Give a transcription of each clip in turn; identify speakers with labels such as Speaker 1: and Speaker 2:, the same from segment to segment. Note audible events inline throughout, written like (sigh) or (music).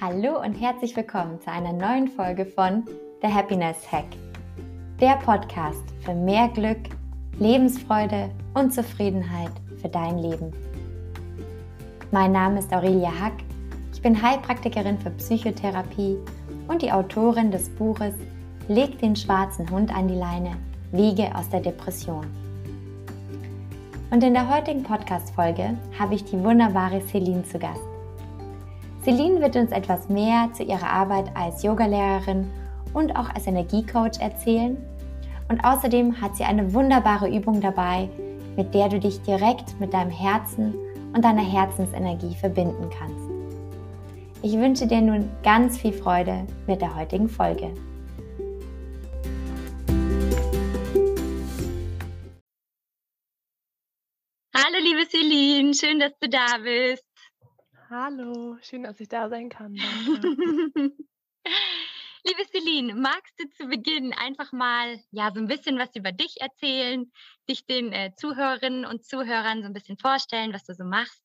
Speaker 1: Hallo und herzlich willkommen zu einer neuen Folge von The Happiness Hack. Der Podcast für mehr Glück, Lebensfreude und Zufriedenheit für dein Leben. Mein Name ist Aurelia Hack. Ich bin Heilpraktikerin für Psychotherapie und die Autorin des Buches Leg den schwarzen Hund an die Leine, Wege aus der Depression. Und in der heutigen Podcast-Folge habe ich die wunderbare Celine zu Gast. Celine wird uns etwas mehr zu ihrer Arbeit als Yogalehrerin und auch als Energiecoach erzählen. Und außerdem hat sie eine wunderbare Übung dabei, mit der du dich direkt mit deinem Herzen und deiner Herzensenergie verbinden kannst. Ich wünsche dir nun ganz viel Freude mit der heutigen Folge.
Speaker 2: Hallo liebe Celine, schön, dass du da bist.
Speaker 3: Hallo, schön, dass ich da sein kann. (laughs)
Speaker 2: Liebe Celine, magst du zu Beginn einfach mal ja so ein bisschen was über dich erzählen, dich den äh, Zuhörerinnen und Zuhörern so ein bisschen vorstellen, was du so machst?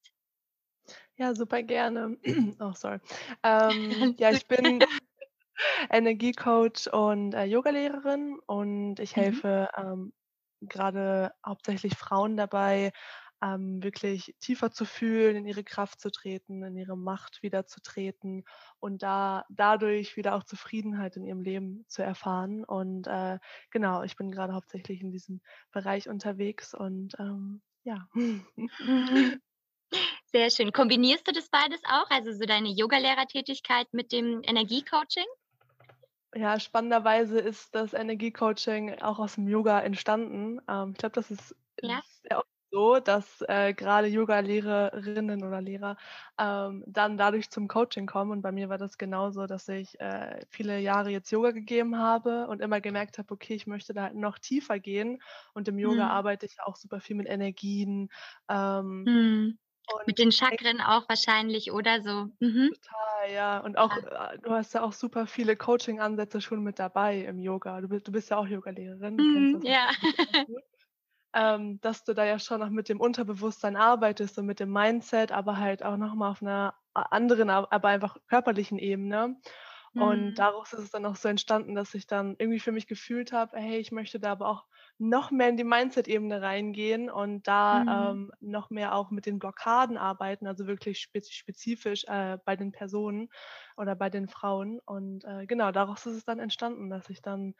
Speaker 3: Ja, super gerne. (clears throat) Oh, sorry. (laughs) Ähm, ja, ich bin (laughs) Energiecoach und äh, Yogalehrerin und ich mhm. helfe mhm. ähm, gerade hauptsächlich Frauen dabei, ähm, wirklich tiefer zu fühlen, in ihre Kraft zu treten, in ihre Macht wieder zu treten und da dadurch wieder auch Zufriedenheit in ihrem Leben zu erfahren. Und äh, genau, ich bin gerade hauptsächlich in diesem Bereich unterwegs und ähm, ja.
Speaker 2: Sehr schön. Kombinierst du das beides auch, also so deine Yoga-Lehrertätigkeit mit dem Energiecoaching?
Speaker 3: Ja, spannenderweise ist das Energiecoaching auch aus dem Yoga entstanden. Ähm, ich glaube, das ist ja. sehr oft so, dass äh, gerade Yoga-Lehrerinnen oder Lehrer ähm, dann dadurch zum Coaching kommen. Und bei mir war das genauso, dass ich äh, viele Jahre jetzt Yoga gegeben habe und immer gemerkt habe, okay, ich möchte da halt noch tiefer gehen. Und im Yoga mhm. arbeite ich auch super viel mit Energien.
Speaker 2: Ähm, mhm. mit den Chakren auch wahrscheinlich oder so.
Speaker 3: Mhm. Total, ja. Und auch, ja. Äh, du hast ja auch super viele Coaching-Ansätze schon mit dabei im Yoga. Du bist, du bist ja auch Yoga-Lehrerin.
Speaker 2: Mhm, ja.
Speaker 3: Ähm, dass du da ja schon noch mit dem Unterbewusstsein arbeitest und mit dem Mindset, aber halt auch nochmal auf einer anderen, aber einfach körperlichen Ebene. Mhm. Und daraus ist es dann auch so entstanden, dass ich dann irgendwie für mich gefühlt habe, hey, ich möchte da aber auch noch mehr in die Mindset-Ebene reingehen und da mhm. ähm, noch mehr auch mit den Blockaden arbeiten, also wirklich spezifisch äh, bei den Personen oder bei den Frauen. Und äh, genau, daraus ist es dann entstanden, dass ich dann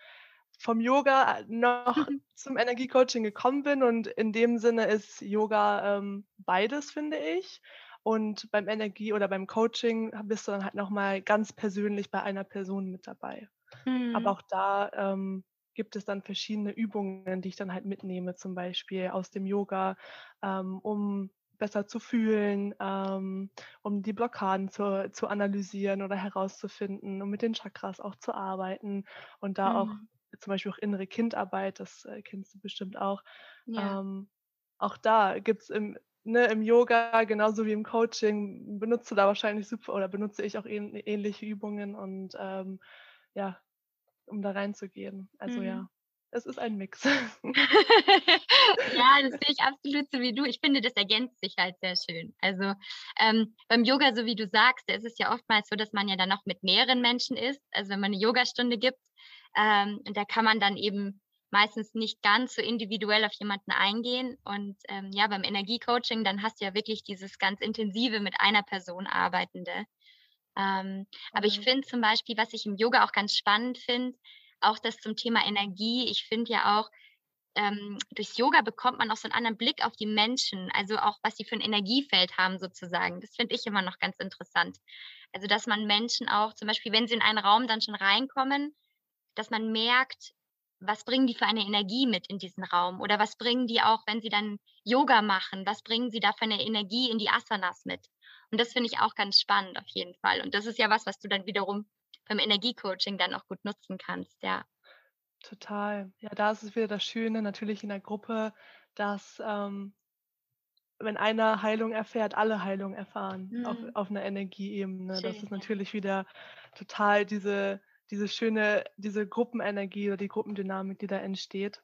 Speaker 3: vom Yoga äh, noch mhm. zum Energiecoaching gekommen bin. Und in dem Sinne ist Yoga ähm, beides, finde ich. Und beim Energie- oder beim Coaching bist du dann halt nochmal ganz persönlich bei einer Person mit dabei. Mhm. Aber auch da ähm, gibt es dann verschiedene Übungen, die ich dann halt mitnehme, zum Beispiel aus dem Yoga, ähm, um besser zu fühlen, ähm, um die Blockaden zu, zu analysieren oder herauszufinden, um mit den Chakras auch zu arbeiten und da mhm. auch zum Beispiel auch innere Kindarbeit, das äh, kennst du bestimmt auch. Ja. Ähm, auch da gibt es im, ne, im Yoga genauso wie im Coaching, benutze da wahrscheinlich super oder benutze ich auch ähn, ähnliche Übungen und ähm, ja, um da reinzugehen. Also mhm. ja, es ist ein Mix. (laughs) ja, (laughs)
Speaker 2: das sehe ich absolut so wie du. Ich finde, das ergänzt sich halt sehr schön. Also ähm, beim Yoga, so wie du sagst, ist es ja oftmals so, dass man ja dann noch mit mehreren Menschen ist. Also wenn man eine Yogastunde gibt, ähm, und da kann man dann eben meistens nicht ganz so individuell auf jemanden eingehen. Und ähm, ja, beim Energiecoaching, dann hast du ja wirklich dieses ganz intensive mit einer Person arbeitende. Ähm. Aber ich mhm. finde zum Beispiel, was ich im Yoga auch ganz spannend finde, auch das zum Thema Energie. Ich finde ja auch, ähm, durchs Yoga bekommt man auch so einen anderen Blick auf die Menschen, also auch was sie für ein Energiefeld haben sozusagen. Das finde ich immer noch ganz interessant. Also dass man Menschen auch, zum Beispiel, wenn sie in einen Raum dann schon reinkommen, dass man merkt, was bringen die für eine Energie mit in diesen Raum oder was bringen die auch, wenn sie dann Yoga machen, was bringen sie da für eine Energie in die Asanas mit? Und das finde ich auch ganz spannend auf jeden Fall. Und das ist ja was, was du dann wiederum beim Energiecoaching dann auch gut nutzen kannst, ja.
Speaker 3: Total. Ja, da ist es wieder das Schöne natürlich in der Gruppe, dass ähm, wenn einer Heilung erfährt, alle Heilung erfahren mhm. auf, auf einer Energieebene. Schön, das ist natürlich wieder total diese diese schöne, diese Gruppenenergie oder die Gruppendynamik, die da entsteht.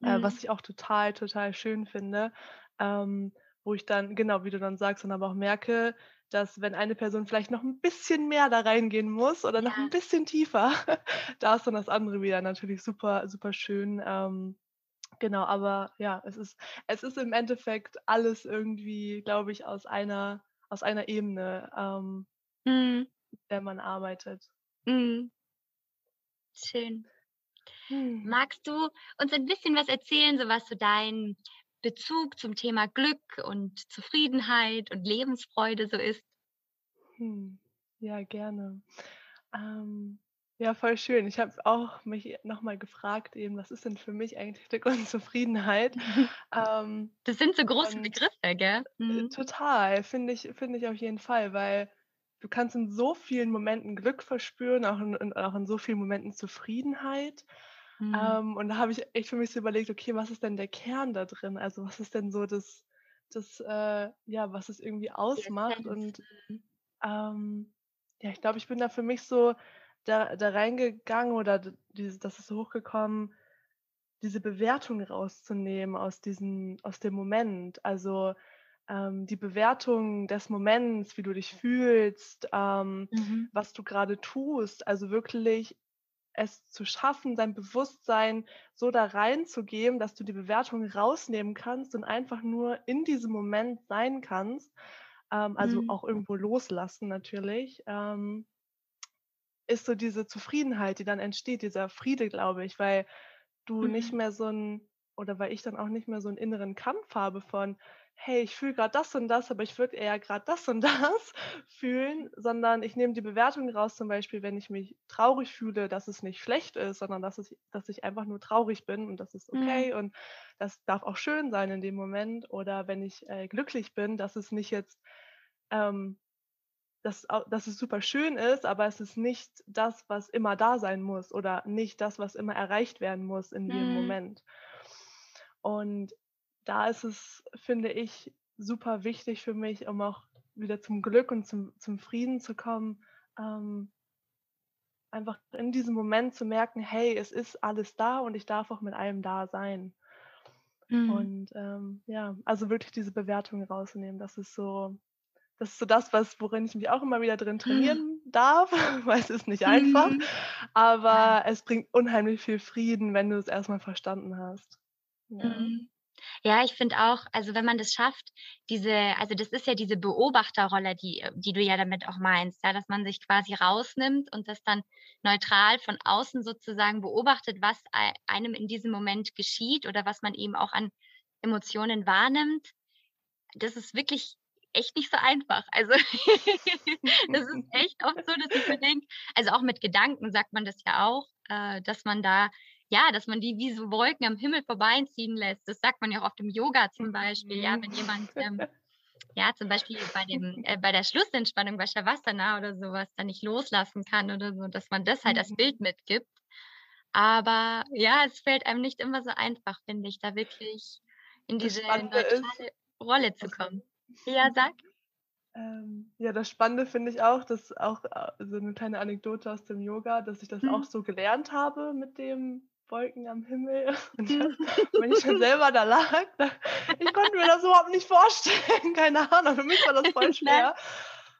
Speaker 3: Mhm. Äh, was mhm. ich auch total, total schön finde. Ähm, wo ich dann, genau wie du dann sagst, dann aber auch merke, dass wenn eine Person vielleicht noch ein bisschen mehr da reingehen muss oder noch ein bisschen tiefer, (laughs) da ist dann das andere wieder natürlich super, super schön. Ähm, genau, aber ja, es ist, es ist im Endeffekt alles irgendwie, glaube ich, aus einer, aus einer Ebene, ähm, mhm. der man arbeitet. Mhm.
Speaker 2: Schön. Hm. Magst du uns ein bisschen was erzählen, so was so dein Bezug zum Thema Glück und Zufriedenheit und Lebensfreude so ist?
Speaker 3: Hm. Ja, gerne. Ähm, ja, voll schön. Ich habe auch mich nochmal gefragt, eben, was ist denn für mich eigentlich Glück und (laughs) Zufriedenheit? (laughs)
Speaker 2: ähm, das sind so große Begriffe, gell?
Speaker 3: Äh, mhm. Total, finde ich, find ich auf jeden Fall, weil du kannst in so vielen Momenten Glück verspüren, auch in, auch in so vielen Momenten Zufriedenheit. Mhm. Ähm, und da habe ich echt für mich so überlegt, okay, was ist denn der Kern da drin? Also was ist denn so das, das äh, ja, was es irgendwie ausmacht? Und ähm, ja, ich glaube, ich bin da für mich so da, da reingegangen oder dieses, das ist so hochgekommen, diese Bewertung rauszunehmen aus, diesen, aus dem Moment. Also ähm, die Bewertung des Moments, wie du dich fühlst, ähm, mhm. was du gerade tust. Also wirklich es zu schaffen, dein Bewusstsein so da reinzugeben, dass du die Bewertung rausnehmen kannst und einfach nur in diesem Moment sein kannst. Ähm, also mhm. auch irgendwo loslassen natürlich. Ähm, ist so diese Zufriedenheit, die dann entsteht, dieser Friede, glaube ich, weil du mhm. nicht mehr so ein, oder weil ich dann auch nicht mehr so einen inneren Kampf habe von, hey, ich fühle gerade das und das, aber ich würde eher gerade das und (laughs) das fühlen, sondern ich nehme die Bewertung raus, zum Beispiel, wenn ich mich traurig fühle, dass es nicht schlecht ist, sondern dass, es, dass ich einfach nur traurig bin und das ist okay mhm. und das darf auch schön sein in dem Moment. Oder wenn ich äh, glücklich bin, dass es nicht jetzt, ähm, dass, dass es super schön ist, aber es ist nicht das, was immer da sein muss oder nicht das, was immer erreicht werden muss in jedem mhm. Moment. Und da ist es, finde ich, super wichtig für mich, um auch wieder zum Glück und zum, zum Frieden zu kommen, ähm, einfach in diesem Moment zu merken, hey, es ist alles da und ich darf auch mit allem da sein. Mhm. Und ähm, ja, also wirklich diese Bewertung rausnehmen, das ist so, das ist so das, was, worin ich mich auch immer wieder drin (laughs) trainieren mhm. darf, (laughs) weil es ist nicht einfach, mhm. aber es bringt unheimlich viel Frieden, wenn du es erstmal verstanden hast. Ja.
Speaker 2: Ja, ich finde auch, also wenn man das schafft, diese, also das ist ja diese Beobachterrolle, die, äh, die du ja damit auch meinst, ja, dass man sich quasi rausnimmt und das dann neutral von außen sozusagen beobachtet, was einem in diesem Moment geschieht oder was man eben auch an Emotionen wahrnimmt. Das ist wirklich echt nicht so einfach. Also (laughs) das ist (laughs) echt oft so, dass ich mir denke, also auch mit Gedanken sagt man das ja auch, äh, dass man da ja, dass man die wie so Wolken am Himmel vorbeiziehen lässt. Das sagt man ja auch auf dem Yoga zum Beispiel, ja, wenn jemand, ähm, (laughs) ja, zum Beispiel bei, dem, äh, bei der Schlussentspannung bei Shavasana oder sowas dann nicht loslassen kann oder so, dass man das halt als mhm. Bild mitgibt. Aber ja, es fällt einem nicht immer so einfach, finde ich, da wirklich in diese neutrale Rolle zu kommen. Ja, sag.
Speaker 3: Ähm, ja, das Spannende finde ich auch, dass auch äh, so eine kleine Anekdote aus dem Yoga, dass ich das mhm. auch so gelernt habe mit dem Wolken am Himmel. (laughs) Und (laughs) wenn ich dann selber da lag, da, ich konnte mir das überhaupt nicht vorstellen. (laughs) Keine Ahnung, für mich war das voll schwer.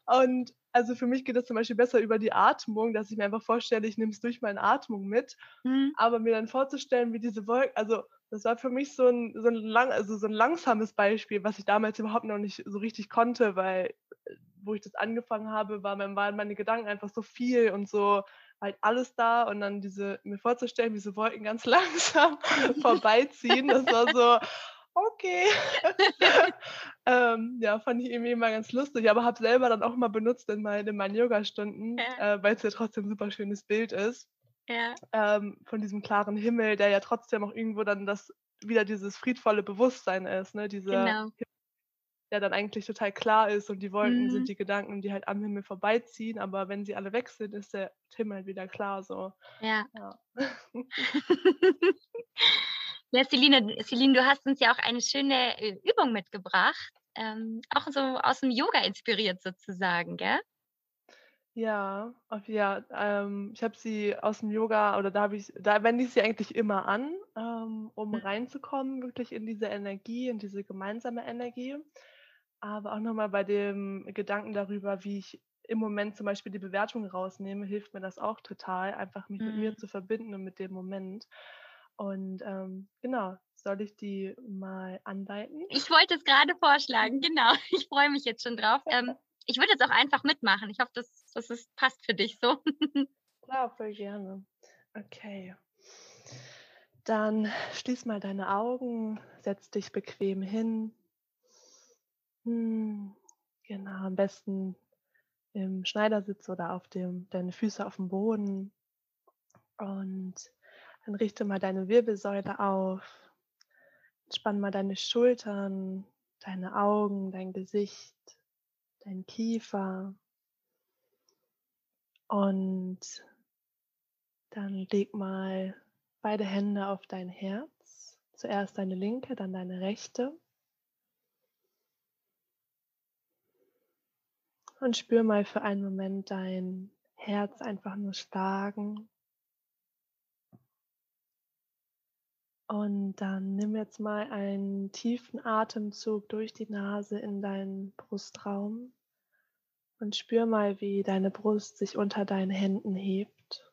Speaker 3: Und also für mich geht das zum Beispiel besser über die Atmung, dass ich mir einfach vorstelle, ich nehme es durch meine Atmung mit. Mhm. Aber mir dann vorzustellen, wie diese Wolken, also das war für mich so ein, so ein, lang, also so ein langsames Beispiel, was ich damals überhaupt noch nicht so richtig konnte, weil äh, wo ich das angefangen habe, war, waren meine Gedanken einfach so viel und so halt alles da und dann diese, mir vorzustellen, wie diese Wolken ganz (laughs) langsam vorbeiziehen, das war so, okay. (laughs) (laughs) ähm, ja, fand ich irgendwie immer ganz lustig, aber habe selber dann auch mal benutzt in, mein, in meinen Yoga-Stunden, ja. äh, weil es ja trotzdem ein super schönes Bild ist. Ja. Ähm, von diesem klaren Himmel, der ja trotzdem auch irgendwo dann das wieder dieses friedvolle Bewusstsein ist, ne? Dieser genau der dann eigentlich total klar ist und die Wolken mhm. sind die Gedanken, die halt am Himmel vorbeiziehen, aber wenn sie alle weg sind, ist der Himmel halt wieder klar so.
Speaker 2: Ja. Ja, (laughs) ja Celine, Celine, du hast uns ja auch eine schöne äh, Übung mitgebracht, ähm, auch so aus dem Yoga inspiriert sozusagen, gell?
Speaker 3: Ja, auf, ja, ähm, ich habe sie aus dem Yoga oder da habe ich, da wende ich sie eigentlich immer an, ähm, um mhm. reinzukommen, wirklich in diese Energie, in diese gemeinsame Energie. Aber auch nochmal bei dem Gedanken darüber, wie ich im Moment zum Beispiel die Bewertung rausnehme, hilft mir das auch total, einfach mich mhm. mit mir mhm. zu verbinden und mit dem Moment. Und ähm, genau, soll ich die mal anleiten?
Speaker 2: Ich wollte es gerade vorschlagen, (laughs) genau. Ich freue mich jetzt schon drauf. Ähm, (laughs) ich würde jetzt auch einfach mitmachen. Ich hoffe, dass, dass es passt für dich so. (laughs)
Speaker 3: Klar, voll gerne. Okay. Dann schließ mal deine Augen, setz dich bequem hin. Hm, genau, am besten im Schneidersitz oder auf dem, deine Füße auf dem Boden. Und dann richte mal deine Wirbelsäule auf. Spann mal deine Schultern, deine Augen, dein Gesicht, dein Kiefer. Und dann leg mal beide Hände auf dein Herz. Zuerst deine linke, dann deine rechte. Und spür mal für einen Moment dein Herz einfach nur schlagen. Und dann nimm jetzt mal einen tiefen Atemzug durch die Nase in deinen Brustraum und spür mal, wie deine Brust sich unter deinen Händen hebt.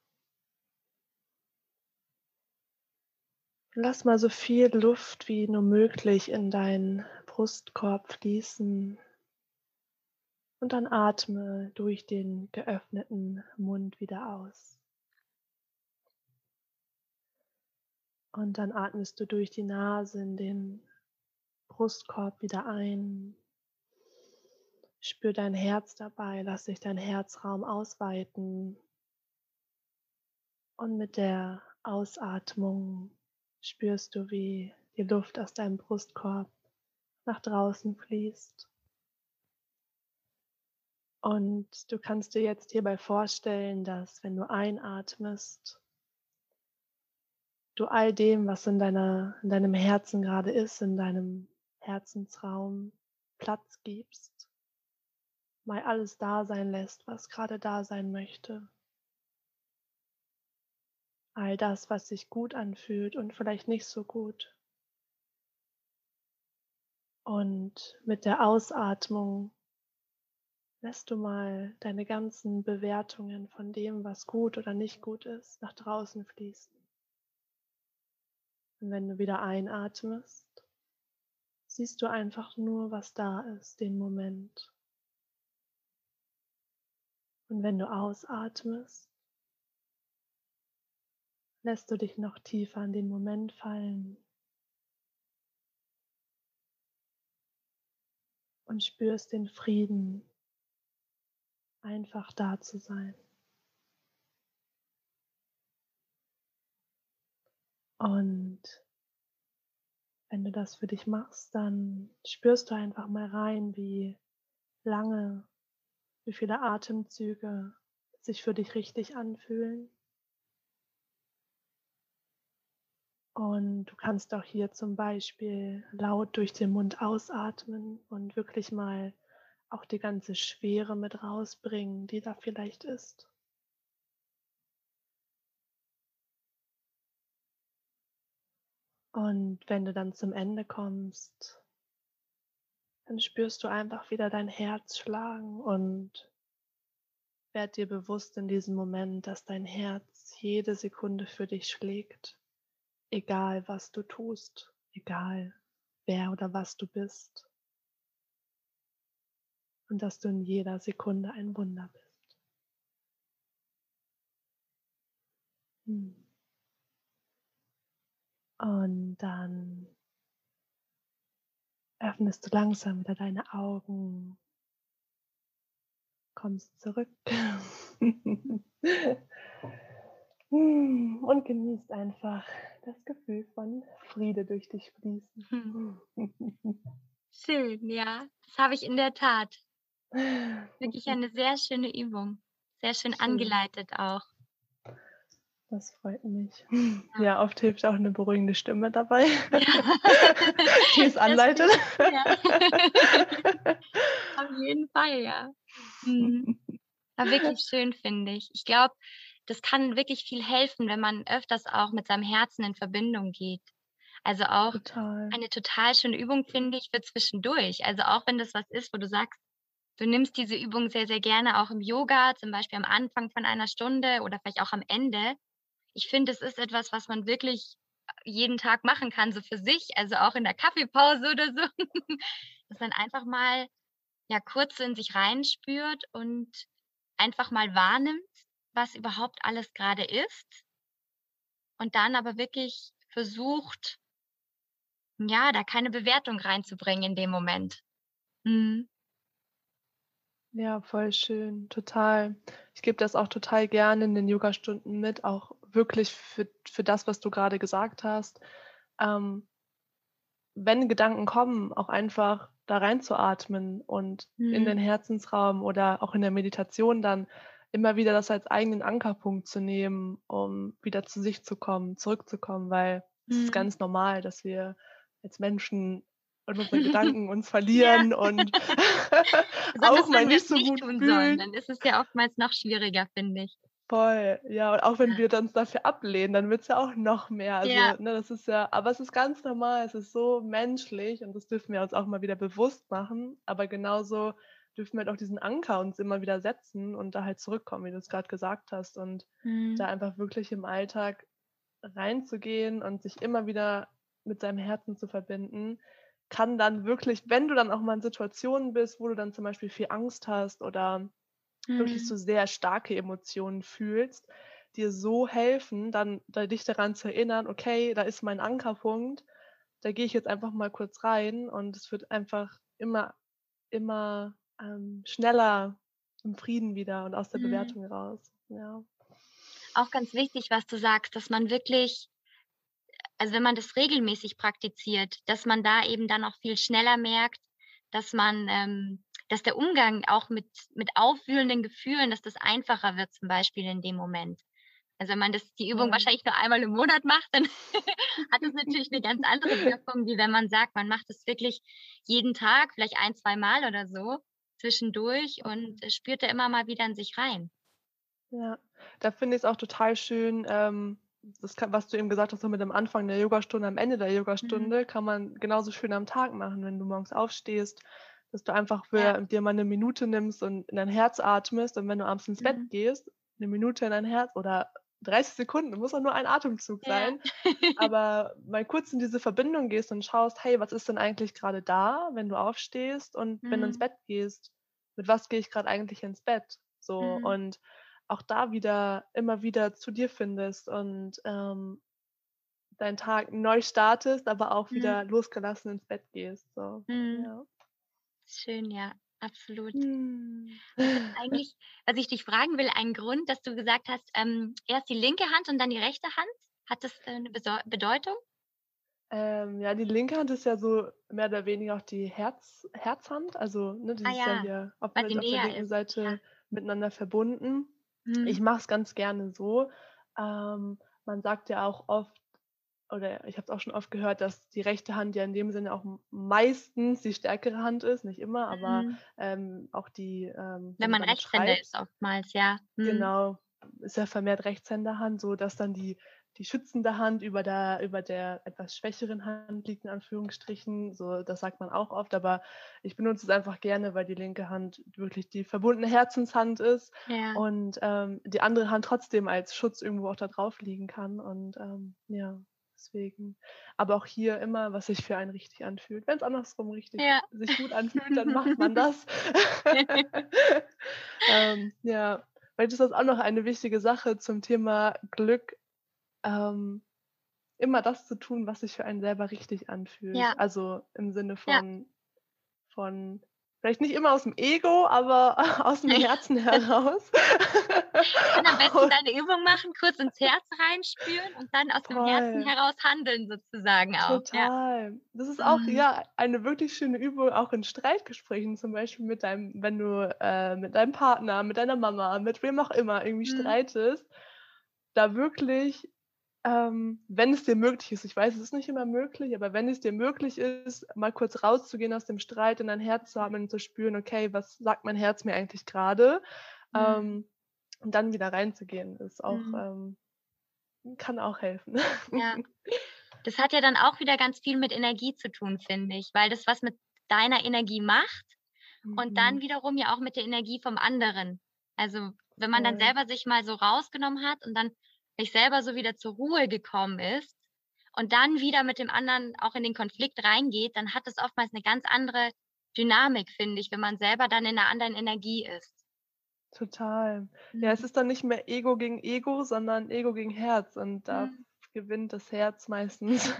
Speaker 3: Lass mal so viel Luft wie nur möglich in deinen Brustkorb fließen. Und dann atme durch den geöffneten Mund wieder aus. Und dann atmest du durch die Nase in den Brustkorb wieder ein. Spür dein Herz dabei, lass sich dein Herzraum ausweiten. Und mit der Ausatmung spürst du, wie die Luft aus deinem Brustkorb nach draußen fließt. Und du kannst dir jetzt hierbei vorstellen, dass wenn du einatmest, du all dem, was in, deiner, in deinem Herzen gerade ist, in deinem Herzensraum Platz gibst, mal alles da sein lässt, was gerade da sein möchte all das, was sich gut anfühlt und vielleicht nicht so gut. Und mit der Ausatmung lässt du mal deine ganzen Bewertungen von dem, was gut oder nicht gut ist, nach draußen fließen. Und wenn du wieder einatmest, siehst du einfach nur, was da ist, den Moment. Und wenn du ausatmest, lässt du dich noch tiefer in den Moment fallen und spürst den Frieden, einfach da zu sein. Und wenn du das für dich machst, dann spürst du einfach mal rein, wie lange, wie viele Atemzüge sich für dich richtig anfühlen. Und du kannst auch hier zum Beispiel laut durch den Mund ausatmen und wirklich mal auch die ganze Schwere mit rausbringen, die da vielleicht ist. Und wenn du dann zum Ende kommst, dann spürst du einfach wieder dein Herz schlagen und werd dir bewusst in diesem Moment, dass dein Herz jede Sekunde für dich schlägt egal was du tust, egal wer oder was du bist. Und dass du in jeder Sekunde ein Wunder bist. Hm. Und dann öffnest du langsam wieder deine Augen, kommst zurück (laughs) und genießt einfach das Gefühl von Friede durch dich fließen. Hm.
Speaker 2: Schön, ja. Das habe ich in der Tat. Wirklich eine sehr schöne Übung. Sehr schön, schön. angeleitet auch.
Speaker 3: Das freut mich. Ja. ja, oft hilft auch eine beruhigende Stimme dabei, ja. (laughs) die es (laughs) anleitet. Ja. (laughs)
Speaker 2: Auf jeden Fall, ja. Mhm. War wirklich schön, finde ich. Ich glaube, das kann wirklich viel helfen, wenn man öfters auch mit seinem Herzen in Verbindung geht. Also auch total. eine total schöne Übung, finde ich, für zwischendurch. Also auch wenn das was ist, wo du sagst, du nimmst diese Übung sehr, sehr gerne auch im Yoga, zum Beispiel am Anfang von einer Stunde oder vielleicht auch am Ende. Ich finde, es ist etwas, was man wirklich jeden Tag machen kann, so für sich, also auch in der Kaffeepause oder so, (laughs) dass man einfach mal ja kurz in sich reinspürt und einfach mal wahrnimmt, was überhaupt alles gerade ist und dann aber wirklich versucht, ja, da keine Bewertung reinzubringen in dem Moment. Mhm.
Speaker 3: Ja, voll schön, total. Ich gebe das auch total gerne in den Yoga-Stunden mit, auch wirklich für, für das, was du gerade gesagt hast. Ähm, wenn Gedanken kommen, auch einfach da reinzuatmen und mhm. in den Herzensraum oder auch in der Meditation dann immer wieder das als eigenen Ankerpunkt zu nehmen, um wieder zu sich zu kommen, zurückzukommen, weil es ist mhm. ganz normal, dass wir als Menschen und unsere (laughs) Gedanken uns verlieren ja. und (laughs) (laughs) auch mal nicht so gut fühlen. Sollen,
Speaker 2: dann ist es ja oftmals noch schwieriger, finde ich.
Speaker 3: Voll, ja, und auch wenn ja. wir uns dafür ablehnen, dann wird es ja auch noch mehr. Also, ja. ne, das ist ja, aber es ist ganz normal, es ist so menschlich und das dürfen wir uns auch mal wieder bewusst machen. Aber genauso dürfen wir halt auch diesen Anker uns immer wieder setzen und da halt zurückkommen, wie du es gerade gesagt hast. Und mhm. da einfach wirklich im Alltag reinzugehen und sich immer wieder mit seinem Herzen zu verbinden, kann dann wirklich, wenn du dann auch mal in Situationen bist, wo du dann zum Beispiel viel Angst hast oder mhm. wirklich so sehr starke Emotionen fühlst, dir so helfen, dann da, dich daran zu erinnern, okay, da ist mein Ankerpunkt, da gehe ich jetzt einfach mal kurz rein und es wird einfach immer, immer ähm, schneller im Frieden wieder und aus der mhm. Bewertung raus. Ja.
Speaker 2: Auch ganz wichtig, was du sagst, dass man wirklich, also wenn man das regelmäßig praktiziert, dass man da eben dann auch viel schneller merkt, dass man ähm, dass der Umgang auch mit, mit aufwühlenden Gefühlen, dass das einfacher wird, zum Beispiel in dem Moment. Also wenn man das, die Übung ja. wahrscheinlich nur einmal im Monat macht, dann (laughs) hat es (laughs) natürlich eine ganz andere Wirkung, wie wenn man sagt, man macht es wirklich jeden Tag, vielleicht ein, zwei Mal oder so, zwischendurch und spürt da immer mal wieder in sich rein.
Speaker 3: Ja, da finde ich es auch total schön, ähm, das kann, was du eben gesagt hast, so mit dem Anfang der Yogastunde, am Ende der. Yogastunde, mhm. kann man genauso schön am Tag machen, wenn du morgens aufstehst, dass du einfach für ja. dir mal eine Minute nimmst und in dein Herz atmest und wenn du abends ins Bett mhm. gehst, eine Minute in dein Herz oder 30 Sekunden, muss auch nur ein Atemzug sein, ja. (laughs) aber mal kurz in diese Verbindung gehst und schaust, hey, was ist denn eigentlich gerade da, wenn du aufstehst und mhm. wenn du ins mhm. Bett gehst, mit was gehe ich gerade eigentlich ins Bett? So mhm. und auch da wieder immer wieder zu dir findest und ähm, deinen Tag neu startest, aber auch mhm. wieder losgelassen ins Bett gehst. So.
Speaker 2: Mhm. Ja. Schön, ja, absolut. Hm. eigentlich, was ich dich fragen will, ein Grund, dass du gesagt hast, ähm, erst die linke Hand und dann die rechte Hand. Hat das äh, eine Beso Bedeutung?
Speaker 3: Ähm, ja, die linke Hand ist ja so mehr oder weniger auch die Herz, Herzhand. Also, ne, die ah, ist ja, ja hier auf, auf der linken ist. Seite ja. miteinander verbunden. Hm. Ich mache es ganz gerne so. Ähm, man sagt ja auch oft, oder ich habe es auch schon oft gehört, dass die rechte Hand ja in dem Sinne auch meistens die stärkere Hand ist, nicht immer, aber mhm. ähm, auch die. Ähm,
Speaker 2: wenn man Rechtshänder ist, oftmals, ja.
Speaker 3: Mhm. Genau, ist ja vermehrt Rechtshänderhand, so dass dann die, die schützende Hand über der, über der etwas schwächeren Hand liegt, in Anführungsstrichen. So, das sagt man auch oft, aber ich benutze es einfach gerne, weil die linke Hand wirklich die verbundene Herzenshand ist ja. und ähm, die andere Hand trotzdem als Schutz irgendwo auch da drauf liegen kann. Und ähm, ja. Deswegen. Aber auch hier immer, was sich für einen richtig anfühlt. Wenn es andersrum richtig ja. sich gut anfühlt, dann macht man (laughs) das. (laughs) ähm, ja, weil das ist auch noch eine wichtige Sache zum Thema Glück. Ähm, immer das zu tun, was sich für einen selber richtig anfühlt. Ja. Also im Sinne von, ja. von Vielleicht nicht immer aus dem Ego, aber (laughs) aus dem (laughs) Herzen heraus.
Speaker 2: Und am besten deine Übung machen, kurz ins Herz reinspüren und dann aus Toll. dem Herzen heraus handeln sozusagen auch.
Speaker 3: Total. Ja. Das ist auch mhm. ja eine wirklich schöne Übung, auch in Streitgesprächen zum Beispiel mit deinem, wenn du äh, mit deinem Partner, mit deiner Mama, mit wem auch immer irgendwie mhm. streitest, da wirklich ähm, wenn es dir möglich ist, ich weiß, es ist nicht immer möglich, aber wenn es dir möglich ist, mal kurz rauszugehen aus dem Streit in dein Herz zu haben und zu spüren, okay, was sagt mein Herz mir eigentlich gerade? Mhm. Ähm, und dann wieder reinzugehen, ist auch, mhm. ähm, kann auch helfen.
Speaker 2: Ja. das hat ja dann auch wieder ganz viel mit Energie zu tun, finde ich, weil das was mit deiner Energie macht mhm. und dann wiederum ja auch mit der Energie vom anderen. Also wenn man dann selber sich mal so rausgenommen hat und dann sich selber so wieder zur Ruhe gekommen ist und dann wieder mit dem anderen auch in den Konflikt reingeht, dann hat es oftmals eine ganz andere Dynamik, finde ich, wenn man selber dann in einer anderen Energie ist.
Speaker 3: Total. Ja, es mhm. ist dann nicht mehr Ego gegen Ego, sondern Ego gegen Herz. Und da mhm. gewinnt das Herz meistens, (laughs) (laughs)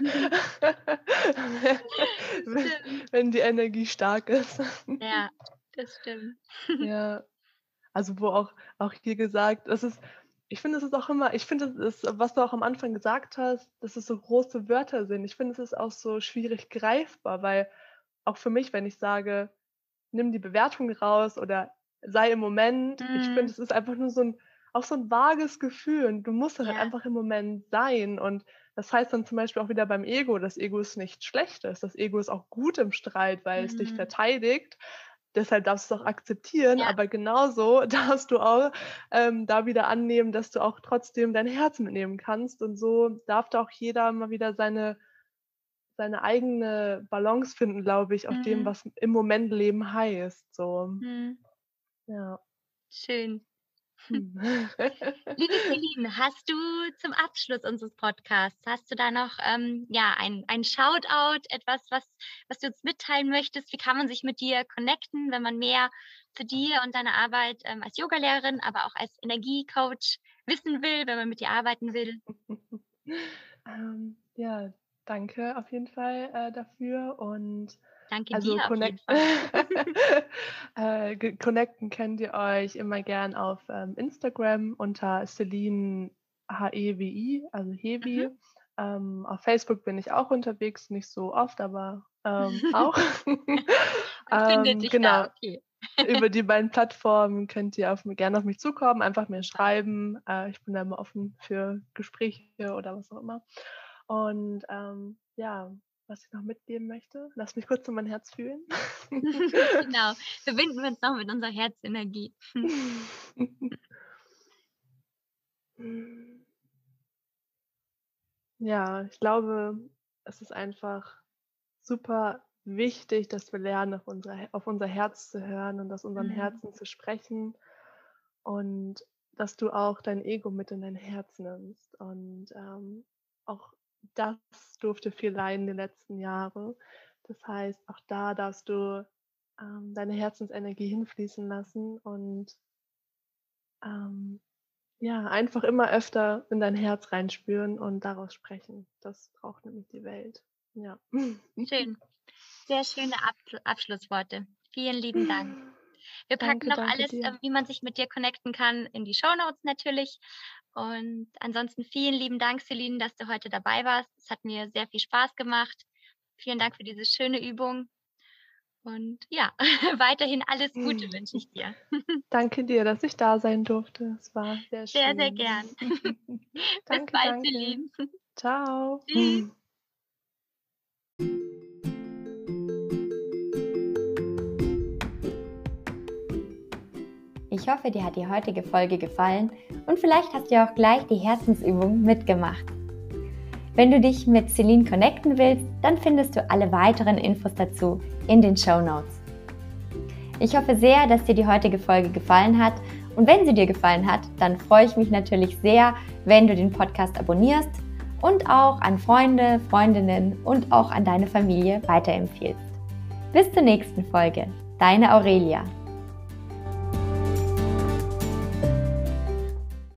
Speaker 3: wenn, wenn, die Energie stark ist.
Speaker 2: Ja, das stimmt. (laughs)
Speaker 3: Ja, also wo auch, auch hier gesagt, das ist, ich finde, es ist auch immer, ich finde, es ist, was du auch am Anfang gesagt hast, dass es so große Wörter sind. Ich finde, es ist auch so schwierig greifbar, weil auch für mich, wenn ich sage, nimm die Bewertung raus oder sei im Moment, mhm. ich finde, es ist einfach nur so ein, auch so ein vages Gefühl und du musst halt ja. einfach im Moment sein und das heißt dann zum Beispiel auch wieder beim Ego, das Ego ist nichts Schlechtes, das Ego ist auch gut im Streit, weil mhm. es dich mhm. verteidigt, deshalb darfst du es auch akzeptieren, ja. aber genauso (laughs) darfst du auch ähm, da wieder annehmen, dass du auch trotzdem dein Herz mitnehmen kannst und so darf da auch jeder mal wieder seine seine eigene Balance finden, glaube ich, auf mhm. dem, was im Moment Leben heißt. So. Mhm. Ja.
Speaker 2: Schön. Hm. (laughs) Liebe Celine, hast du zum Abschluss unseres Podcasts, hast du da noch ähm, ja, ein, ein Shoutout, etwas, was, was du uns mitteilen möchtest? Wie kann man sich mit dir connecten, wenn man mehr zu dir und deiner Arbeit ähm, als Yogalehrerin, aber auch als Energiecoach wissen will, wenn man mit dir arbeiten will? (laughs)
Speaker 3: ähm, ja, danke auf jeden Fall äh, dafür und
Speaker 2: Danke also dir
Speaker 3: connect (laughs) (laughs) äh, connecten könnt ihr euch immer gern auf ähm, Instagram unter Celine HEWI, also Hewi. Mhm. Ähm, auf Facebook bin ich auch unterwegs, nicht so oft, aber ähm, (laughs) auch.
Speaker 2: ähm, genau. Da, okay.
Speaker 3: Über die beiden Plattformen könnt ihr auf, gerne auf mich zukommen, einfach mir schreiben. Äh, ich bin da immer offen für Gespräche oder was auch immer. Und ähm, ja, was ich noch mitgeben möchte. Lass mich kurz in mein Herz fühlen. (laughs)
Speaker 2: genau, (laughs) verbinden wir uns noch mit unserer Herzenergie. (laughs)
Speaker 3: ja, ich glaube, es ist einfach super wichtig, dass wir lernen, auf, unsere, auf unser Herz zu hören und aus unseren mhm. Herzen zu sprechen und dass du auch dein Ego mit in dein Herz nimmst und ähm, auch das durfte viel leiden die letzten Jahre. Das heißt, auch da darfst du ähm, deine Herzensenergie hinfließen lassen und ähm, ja, einfach immer öfter in dein Herz reinspüren und daraus sprechen. Das braucht nämlich die Welt. Ja.
Speaker 2: Schön. Sehr schöne Ab Abschlussworte. Vielen lieben Dank. Wir packen danke, noch alles, dir. Äh, wie man sich mit dir connecten kann, in die Show Notes natürlich. Und ansonsten vielen lieben Dank, Celine, dass du heute dabei warst. Es hat mir sehr viel Spaß gemacht. Vielen Dank für diese schöne Übung. Und ja, (laughs) weiterhin alles Gute (laughs) wünsche ich dir. (laughs)
Speaker 3: Danke dir, dass ich da sein durfte. Es war sehr schön.
Speaker 2: Sehr, sehr gern.
Speaker 3: danke,
Speaker 2: Bis bald, danke. Celine.
Speaker 3: Ciao.
Speaker 2: Tschüss.
Speaker 1: Ich hoffe, dir hat die heutige Folge gefallen und vielleicht hast du auch gleich die Herzensübung mitgemacht. Wenn du dich mit Celine connecten willst, dann findest du alle weiteren Infos dazu in den Show Notes. Ich hoffe sehr, dass dir die heutige Folge gefallen hat und wenn sie dir gefallen hat, dann freue ich mich natürlich sehr, wenn du den Podcast abonnierst und auch an Freunde, Freundinnen und auch an deine Familie weiterempfiehlst. Bis zur nächsten Folge. Deine Aurelia.